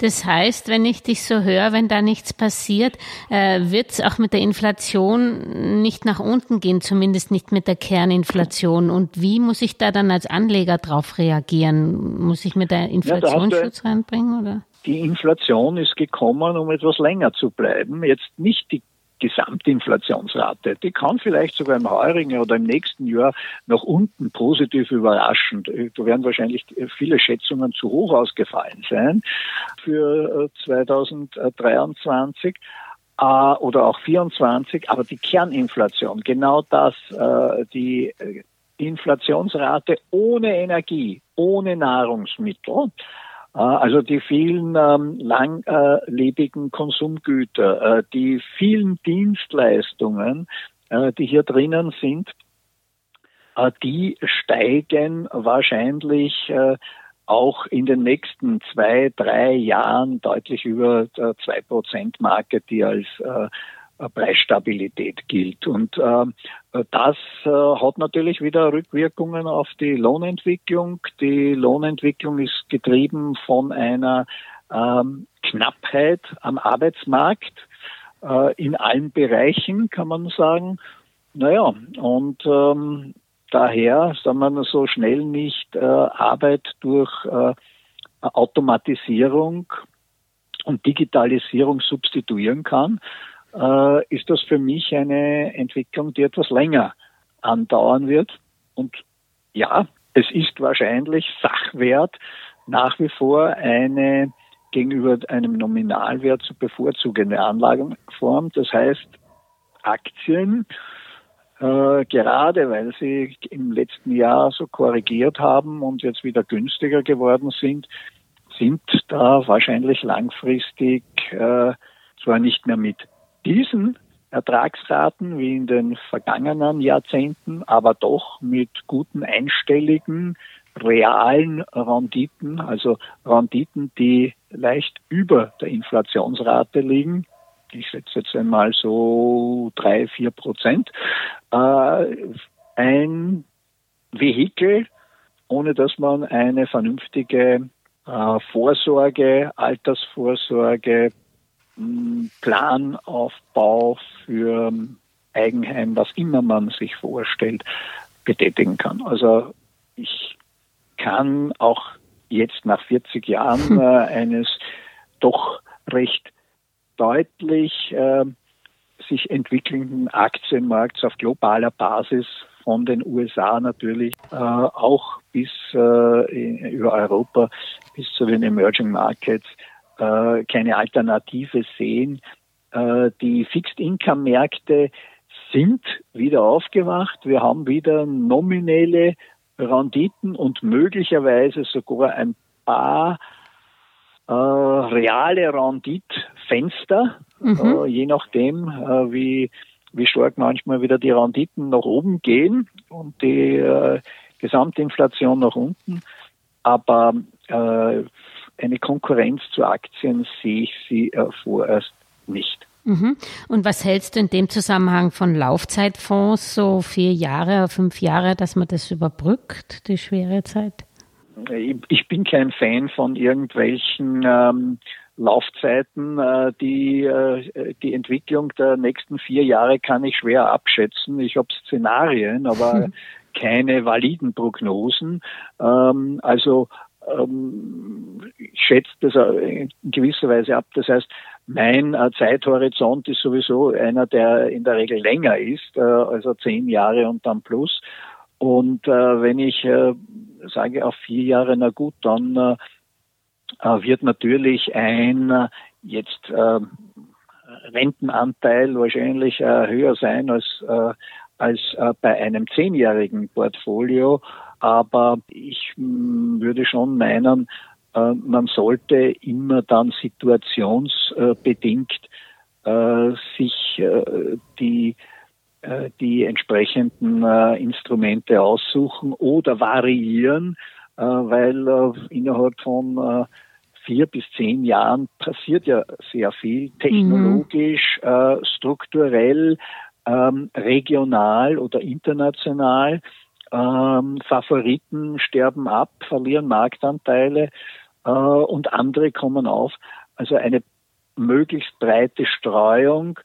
Das heißt, wenn ich dich so höre, wenn da nichts passiert, äh, wird es auch mit der Inflation nicht nach unten gehen, zumindest nicht mit der Kerninflation. Und wie muss ich da dann als Anleger drauf reagieren? Muss ich mit der Inflationsschutz ja, reinbringen? Oder? Die Inflation ist gekommen, um etwas länger zu bleiben. Jetzt nicht die Gesamtinflationsrate. Die kann vielleicht sogar im heurigen oder im nächsten Jahr nach unten positiv überraschen. Da werden wahrscheinlich viele Schätzungen zu hoch ausgefallen sein für 2023 äh, äh, oder auch 24. Aber die Kerninflation, genau das, äh, die Inflationsrate ohne Energie, ohne Nahrungsmittel, also die vielen ähm, langlebigen Konsumgüter, äh, die vielen Dienstleistungen, äh, die hier drinnen sind, äh, die steigen wahrscheinlich äh, auch in den nächsten zwei, drei Jahren deutlich über der 2%-Marke, die als äh, Preisstabilität gilt. Und äh, das äh, hat natürlich wieder Rückwirkungen auf die Lohnentwicklung. Die Lohnentwicklung ist getrieben von einer ähm, Knappheit am Arbeitsmarkt äh, in allen Bereichen, kann man sagen. Naja, und ähm, daher, sagen wir so schnell nicht äh, Arbeit durch äh, Automatisierung und Digitalisierung substituieren kann, äh, ist das für mich eine Entwicklung, die etwas länger andauern wird. Und ja, es ist wahrscheinlich Sachwert nach wie vor eine gegenüber einem Nominalwert zu bevorzugende Anlagenform. Das heißt, Aktien, äh, gerade weil sie im letzten Jahr so korrigiert haben und jetzt wieder günstiger geworden sind, sind da wahrscheinlich langfristig äh, zwar nicht mehr mit diesen Ertragsraten wie in den vergangenen Jahrzehnten, aber doch mit guten einstelligen realen Renditen, also Renditen, die leicht über der Inflationsrate liegen. Ich schätze jetzt einmal so drei, vier Prozent. Äh, ein Vehikel, ohne dass man eine vernünftige äh, Vorsorge, Altersvorsorge, Planaufbau für Eigenheim, was immer man sich vorstellt, betätigen kann. Also ich kann auch jetzt nach 40 Jahren äh, eines doch recht deutlich äh, sich entwickelnden Aktienmarkts auf globaler Basis von den USA natürlich äh, auch bis äh, über Europa bis zu den Emerging Markets äh, keine Alternative sehen. Äh, die Fixed-Income-Märkte sind wieder aufgewacht. Wir haben wieder nominelle Renditen und möglicherweise sogar ein paar äh, reale Renditfenster, mhm. äh, je nachdem, äh, wie, wie stark manchmal wieder die Renditen nach oben gehen und die äh, Gesamtinflation nach unten. Aber eine Konkurrenz zu Aktien sehe ich sie äh, vorerst nicht. Mhm. Und was hältst du in dem Zusammenhang von Laufzeitfonds, so vier Jahre, fünf Jahre, dass man das überbrückt, die schwere Zeit? Ich bin kein Fan von irgendwelchen ähm, Laufzeiten. Äh, die, äh, die Entwicklung der nächsten vier Jahre kann ich schwer abschätzen. Ich habe Szenarien, aber keine validen Prognosen. Ähm, also ähm, ich schätze das in gewisser Weise ab. Das heißt, mein äh, Zeithorizont ist sowieso einer, der in der Regel länger ist, äh, also zehn Jahre und dann plus. Und äh, wenn ich äh, sage auf vier Jahre, na gut, dann äh, äh wird natürlich ein äh, jetzt äh, Rentenanteil wahrscheinlich äh, höher sein als, äh, als äh, bei einem zehnjährigen Portfolio. Aber ich würde schon meinen, äh, man sollte immer dann situationsbedingt äh, sich äh, die die entsprechenden Instrumente aussuchen oder variieren, weil innerhalb von vier bis zehn Jahren passiert ja sehr viel technologisch, mhm. strukturell, ähm, regional oder international ähm, Favoriten sterben ab, verlieren Marktanteile äh, und andere kommen auf. Also eine möglichst breite Streuung,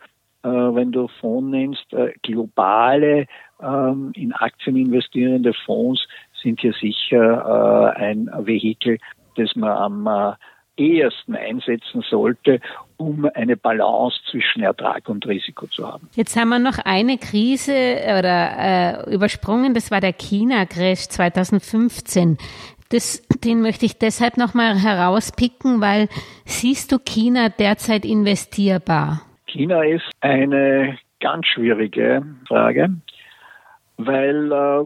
äh, wenn du Fonds nennst, äh, globale ähm, in Aktien investierende Fonds sind hier sicher äh, ein Vehikel, das man am äh, ehesten einsetzen sollte, um eine Balance zwischen Ertrag und Risiko zu haben. Jetzt haben wir noch eine Krise oder äh, übersprungen, das war der China-Crash 2015. Das, den möchte ich deshalb nochmal herauspicken, weil siehst du China derzeit investierbar? China ist eine ganz schwierige Frage, weil äh,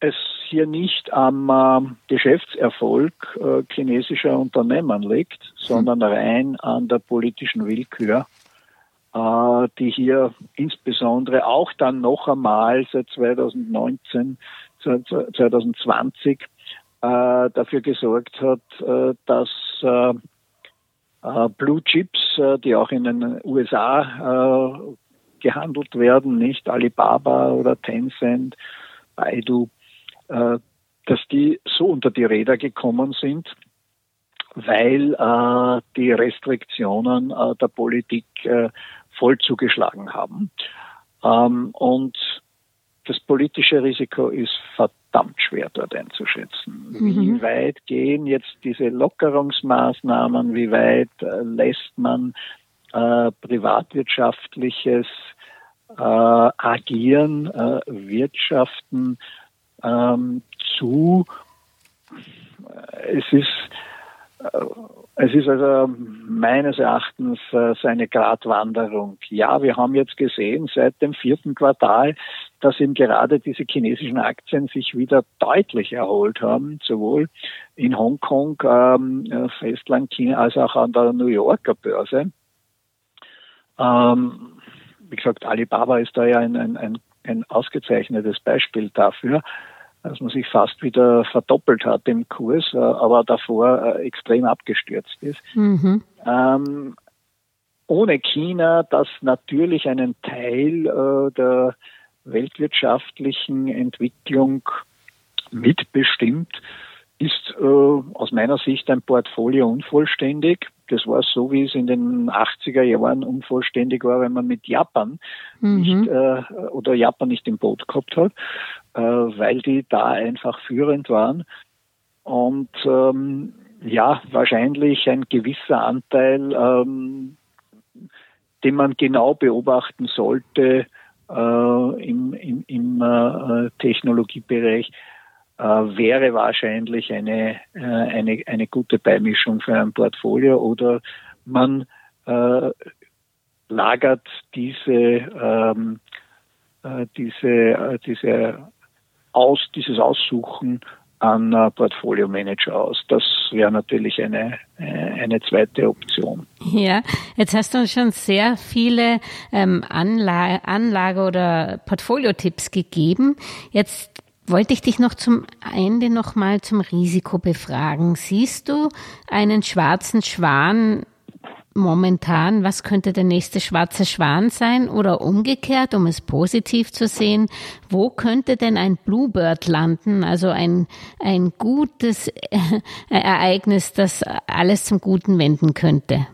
es hier nicht am äh, Geschäftserfolg äh, chinesischer Unternehmen liegt, sondern hm. rein an der politischen Willkür äh, die hier insbesondere auch dann noch einmal seit 2019, 2020 äh, dafür gesorgt hat, äh, dass äh, äh, Blue Chips, äh, die auch in den USA gehandelt werden, nicht Alibaba oder Tencent, Baidu, dass die so unter die Räder gekommen sind, weil die Restriktionen der Politik voll zugeschlagen haben. Ähm, und das politische Risiko ist verdammt schwer dort einzuschätzen. Mhm. Wie weit gehen jetzt diese Lockerungsmaßnahmen? Wie weit äh, lässt man äh, privatwirtschaftliches äh, Agieren, äh, Wirtschaften ähm, zu? Es ist es ist also meines Erachtens äh, seine Gratwanderung. Ja, wir haben jetzt gesehen seit dem vierten Quartal, dass eben gerade diese chinesischen Aktien sich wieder deutlich erholt haben, sowohl in Hongkong, ähm, äh, Festland China, als auch an der New Yorker Börse. Ähm, wie gesagt, Alibaba ist da ja ein, ein, ein ausgezeichnetes Beispiel dafür dass man sich fast wieder verdoppelt hat im Kurs, äh, aber davor äh, extrem abgestürzt ist. Mhm. Ähm, ohne China, das natürlich einen Teil äh, der weltwirtschaftlichen Entwicklung mitbestimmt, ist äh, aus meiner Sicht ein Portfolio unvollständig. Das war so, wie es in den 80er Jahren unvollständig war, wenn man mit Japan mhm. nicht äh, oder Japan nicht im Boot gehabt hat, äh, weil die da einfach führend waren. Und ähm, ja, wahrscheinlich ein gewisser Anteil, ähm, den man genau beobachten sollte äh, im, im, im äh, Technologiebereich, äh, wäre wahrscheinlich eine, äh, eine, eine gute Beimischung für ein Portfolio oder man äh, lagert diese, ähm, äh, diese, äh, diese aus, dieses Aussuchen an äh, Portfolio-Manager aus. Das wäre natürlich eine, äh, eine zweite Option. Ja, jetzt hast du uns schon sehr viele ähm, Anla Anlage- oder Portfolio-Tipps gegeben. Jetzt wollte ich dich noch zum Ende noch mal zum Risiko befragen. Siehst du einen schwarzen Schwan momentan? Was könnte der nächste schwarze Schwan sein? Oder umgekehrt, um es positiv zu sehen, wo könnte denn ein Bluebird landen? Also ein, ein gutes Ereignis, das alles zum Guten wenden könnte.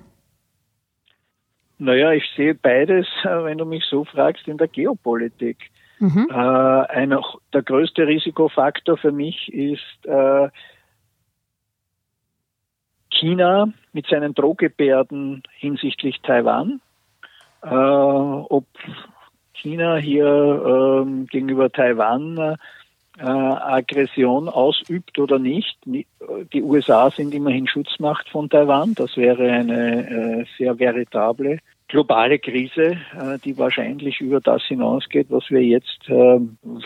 Naja, ich sehe beides, wenn du mich so fragst, in der Geopolitik. Mhm. Äh, ein, der größte Risikofaktor für mich ist äh, China mit seinen Drohgebärden hinsichtlich Taiwan. Äh, ob China hier äh, gegenüber Taiwan äh, Aggression ausübt oder nicht. Die USA sind immerhin Schutzmacht von Taiwan. Das wäre eine äh, sehr veritable globale Krise, äh, die wahrscheinlich über das hinausgeht, was wir jetzt äh,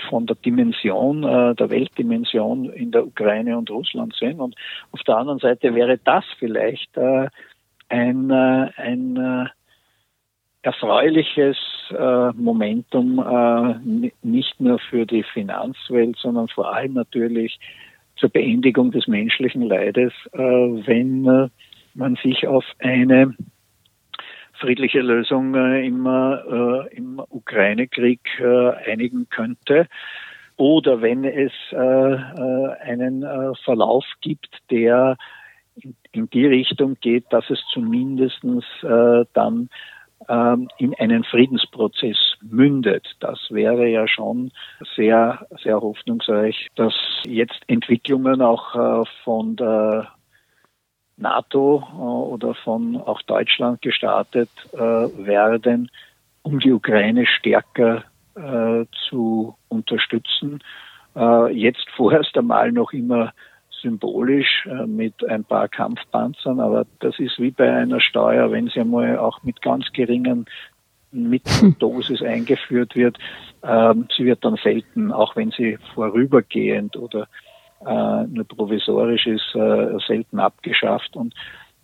von der Dimension, äh, der Weltdimension in der Ukraine und Russland sehen. Und auf der anderen Seite wäre das vielleicht ein, ein erfreuliches Momentum nicht nur für die Finanzwelt, sondern vor allem natürlich zur Beendigung des menschlichen Leides, wenn man sich auf eine friedliche Lösung äh, im, äh, im Ukraine-Krieg äh, einigen könnte. Oder wenn es äh, äh, einen äh, Verlauf gibt, der in, in, die Richtung geht, dass es zumindestens dann ähm, in einen Friedensprozess mündet. Das wäre ja schon sehr, sehr hoffnungsreich, dass jetzt Entwicklungen auch von der NATO äh, oder von auch Deutschland gestartet äh, werden, um die Ukraine stärker äh, zu unterstützen. Jetzt vorerst einmal noch immer symbolisch mit ein paar Kampfpanzern, aber das ist wie bei einer Steuer, wenn sie einmal auch mit ganz geringen Mitteldosis eingeführt wird. Ähm, sie wird dann selten, auch wenn sie vorübergehend oder nur provisorisch ist, äh, selten abgeschafft und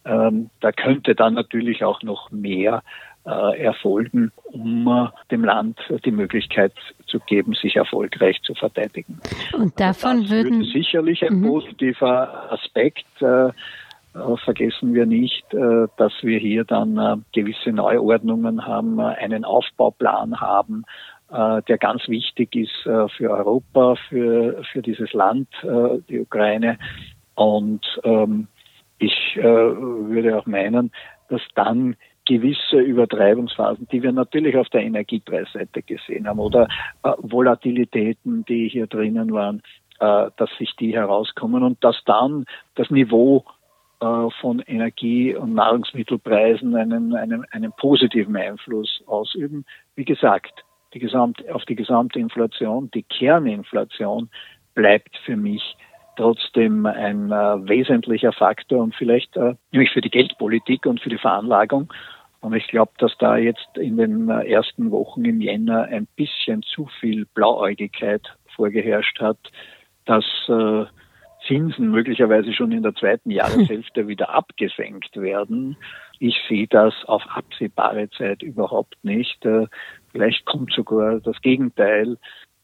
ähm, da könnte dann natürlich auch noch mehr äh, erfolgen, um äh, dem Land die Möglichkeit zu geben, sich erfolgreich zu verteidigen. Und davon also würden sicherlich ein mhm. positiver Aspekt. Äh, vergessen wir nicht, dass wir hier dann gewisse Neuordnungen haben, einen Aufbauplan haben, der ganz wichtig ist für Europa, für, für dieses Land, die Ukraine. Und ähm, ich würde auch meinen, dass dann gewisse Übertreibungsphasen, die wir natürlich auf der Energiepreisseite gesehen haben oder äh, Volatilitäten, die hier drinnen waren, äh, dass sich die herauskommen und dass dann das Niveau äh, von Energie- und Nahrungsmittelpreisen einen, einen, einen positiven Einfluss ausüben. Wie gesagt, die gesamte, auf die gesamte Inflation, die Kerninflation bleibt für mich trotzdem ein äh, wesentlicher Faktor und vielleicht äh, nämlich für die Geldpolitik und für die Veranlagung. Und ich glaube, dass da jetzt in den äh, ersten Wochen im Jänner ein bisschen zu viel Blauäugigkeit vorgeherrscht hat, dass äh, Zinsen möglicherweise schon in der zweiten Jahreshälfte wieder abgesenkt werden. Ich sehe das auf absehbare Zeit überhaupt nicht. Äh, vielleicht kommt sogar das Gegenteil,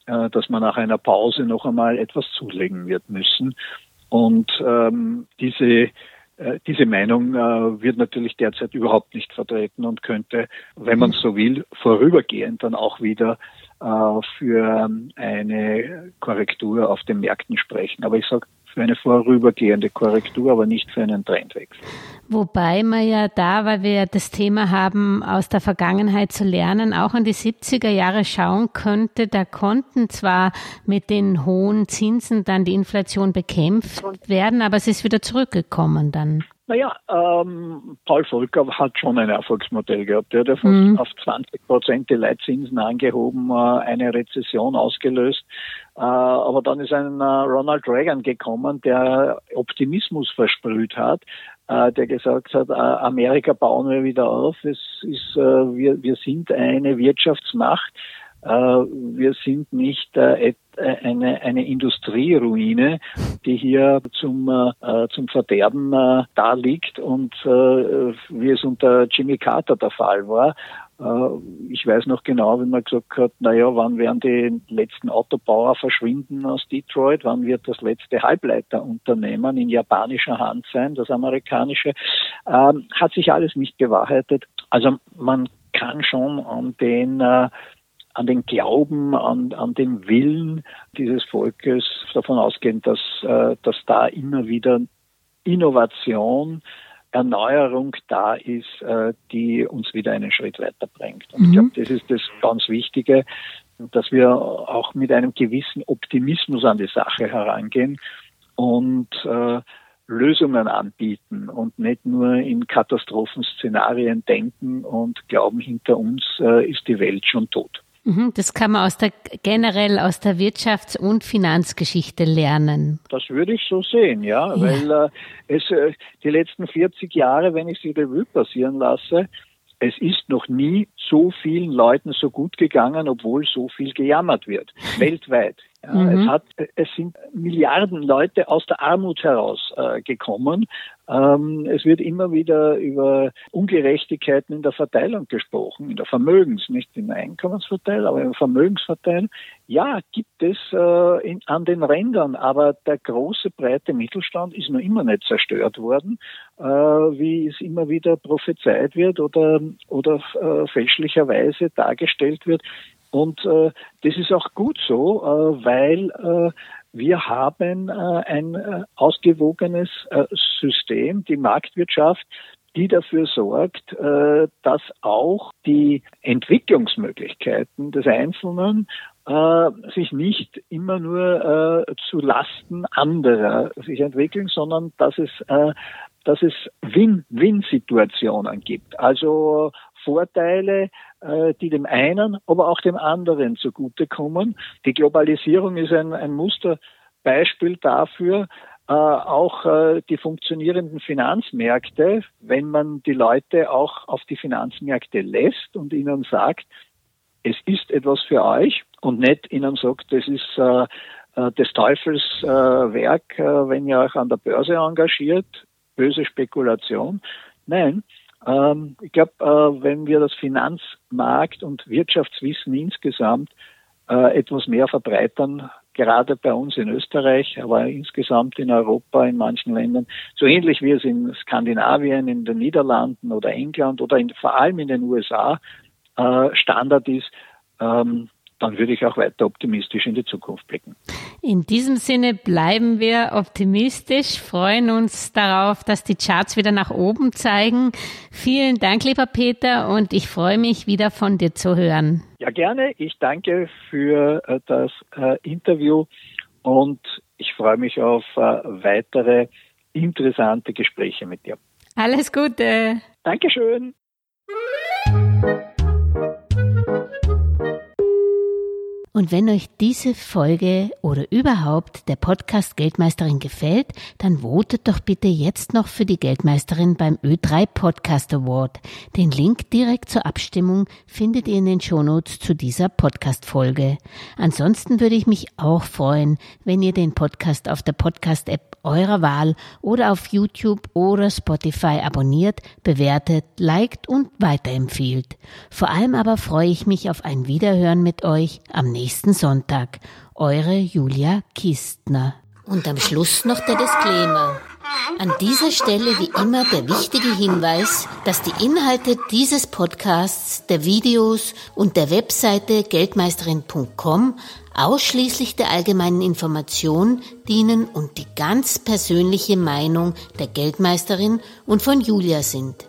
äh, dass man nach einer Pause noch einmal etwas zulegen wird müssen. Und ähm, diese äh, diese Meinung äh, wird natürlich derzeit überhaupt nicht vertreten und könnte, wenn man so will, vorübergehend dann auch wieder äh, für eine Korrektur auf den Märkten sprechen. Aber ich sage für eine vorübergehende Korrektur, aber nicht für einen Trendwechsel. Wobei man ja da, weil wir das Thema haben, aus der Vergangenheit zu lernen, auch an die 70er Jahre schauen könnte. Da konnten zwar mit den hohen Zinsen dann die Inflation bekämpft werden, aber es ist wieder zurückgekommen dann. Naja, ähm, Paul Volcker hat schon ein Erfolgsmodell gehabt. Er hat ja mhm. auf 20 Prozent die Leitzinsen angehoben, äh, eine Rezession ausgelöst. Äh, aber dann ist ein äh, Ronald Reagan gekommen, der Optimismus versprüht hat, äh, der gesagt hat, Amerika bauen wir wieder auf. Es ist, wir, wir sind eine Wirtschaftsmacht. wir sind nicht eine, eine Industrieruine, die hier zum, zum Verderben da liegt und wie es unter Jimmy Carter der Fall war. Äh, ich weiß noch genau, wie man gesagt hat, naja, wann werden die letzten Autobauer verschwinden aus Detroit, wann wird das letzte Halbleiterunternehmen in japanischer Hand sein, das amerikanische, ähm, hat sich alles nicht bewahrheitet. Also man kann schon an den äh, an den Glauben, an, an den Willen dieses Volkes davon ausgehen, dass, äh, dass da immer wieder Innovation, Erneuerung da ist, äh, die uns wieder einen Schritt weiterbringt. Und mhm. ich glaube, das ist das ganz Wichtige, dass wir auch mit einem gewissen Optimismus an die Sache herangehen und äh, Lösungen anbieten und nicht nur in Katastrophenszenarien denken und glauben, hinter uns äh, ist die Welt schon tot. Mhm, das kann man aus der, generell aus der Wirtschafts- und Finanzgeschichte lernen. Das würde ich so sehen, ja, ja. weil äh, es äh, die letzten 40 Jahre, wenn ich sie Revue passieren lasse, es ist noch nie so vielen Leuten so gut gegangen, obwohl so viel gejammert wird, weltweit. Ja, mhm. es, hat, es sind Milliarden Leute aus der Armut herausgekommen. Äh, ähm, es wird immer wieder über Ungerechtigkeiten in der Verteilung gesprochen, in der Vermögens, nicht in der Einkommensverteilung, aber in der Vermögensverteilung. Ja, gibt es äh, in, an den Rändern, aber der große, breite Mittelstand ist noch immer nicht zerstört worden, äh, wie es immer wieder prophezeit wird oder, oder äh, fälschlicherweise dargestellt wird. Und äh, das ist auch gut so, äh, weil äh, wir haben äh, ein äh, ausgewogenes äh, System, die Marktwirtschaft, die dafür sorgt, äh, dass auch die Entwicklungsmöglichkeiten des Einzelnen äh, sich nicht immer nur äh, zu Lasten anderer sich entwickeln, sondern dass es äh, dass es Win-Win-Situationen gibt. Also Vorteile, äh, die dem einen, aber auch dem anderen zugutekommen. Die Globalisierung ist ein, ein Musterbeispiel dafür, äh, auch äh, die funktionierenden Finanzmärkte, wenn man die Leute auch auf die Finanzmärkte lässt und ihnen sagt, es ist etwas für euch und nicht ihnen sagt, das ist des Teufels Werk, wenn ihr euch an der Börse engagiert, böse Spekulation. Nein, Ähm, ich glaube, äh, wenn wir das Finanzmarkt und Wirtschaftswissen insgesamt äh, etwas mehr verbreitern, gerade bei uns in Österreich, aber insgesamt in Europa, in manchen Ländern, so ähnlich wie es in Skandinavien, in den Niederlanden oder England oder in, vor allem in den USA äh, Standard ist, ähm, dann würde ich auch weiter optimistisch in die Zukunft blicken. In diesem Sinne bleiben wir optimistisch, freuen uns darauf, dass die Charts wieder nach oben zeigen. Vielen Dank, lieber Peter, und ich freue mich wieder von dir zu hören. Ja, gerne. Ich danke für äh, das äh, Interview und ich freue mich auf äh, weitere interessante Gespräche mit dir. Alles Gute. Dankeschön. Und wenn euch diese Folge oder überhaupt der Podcast Geldmeisterin gefällt, dann votet doch bitte jetzt noch für die Geldmeisterin beim Ö3 Podcast Award. Den Link direkt zur Abstimmung findet ihr in den Shownotes zu dieser Podcast-Folge. Ansonsten würde ich mich auch freuen, wenn ihr den Podcast auf der Podcast-App eurer Wahl oder auf YouTube oder Spotify abonniert, bewertet, liked und weiterempfiehlt. Vor allem aber freue ich mich auf ein Wiederhören mit euch am nächsten Sonntag. Eure Julia Kistner. Und am Schluss noch der Disclaimer. An dieser Stelle wie immer der wichtige Hinweis, dass die Inhalte dieses Podcasts, der Videos und der Webseite geldmeisterin.com ausschließlich der allgemeinen Information dienen und die ganz persönliche Meinung der Geldmeisterin und von Julia sind.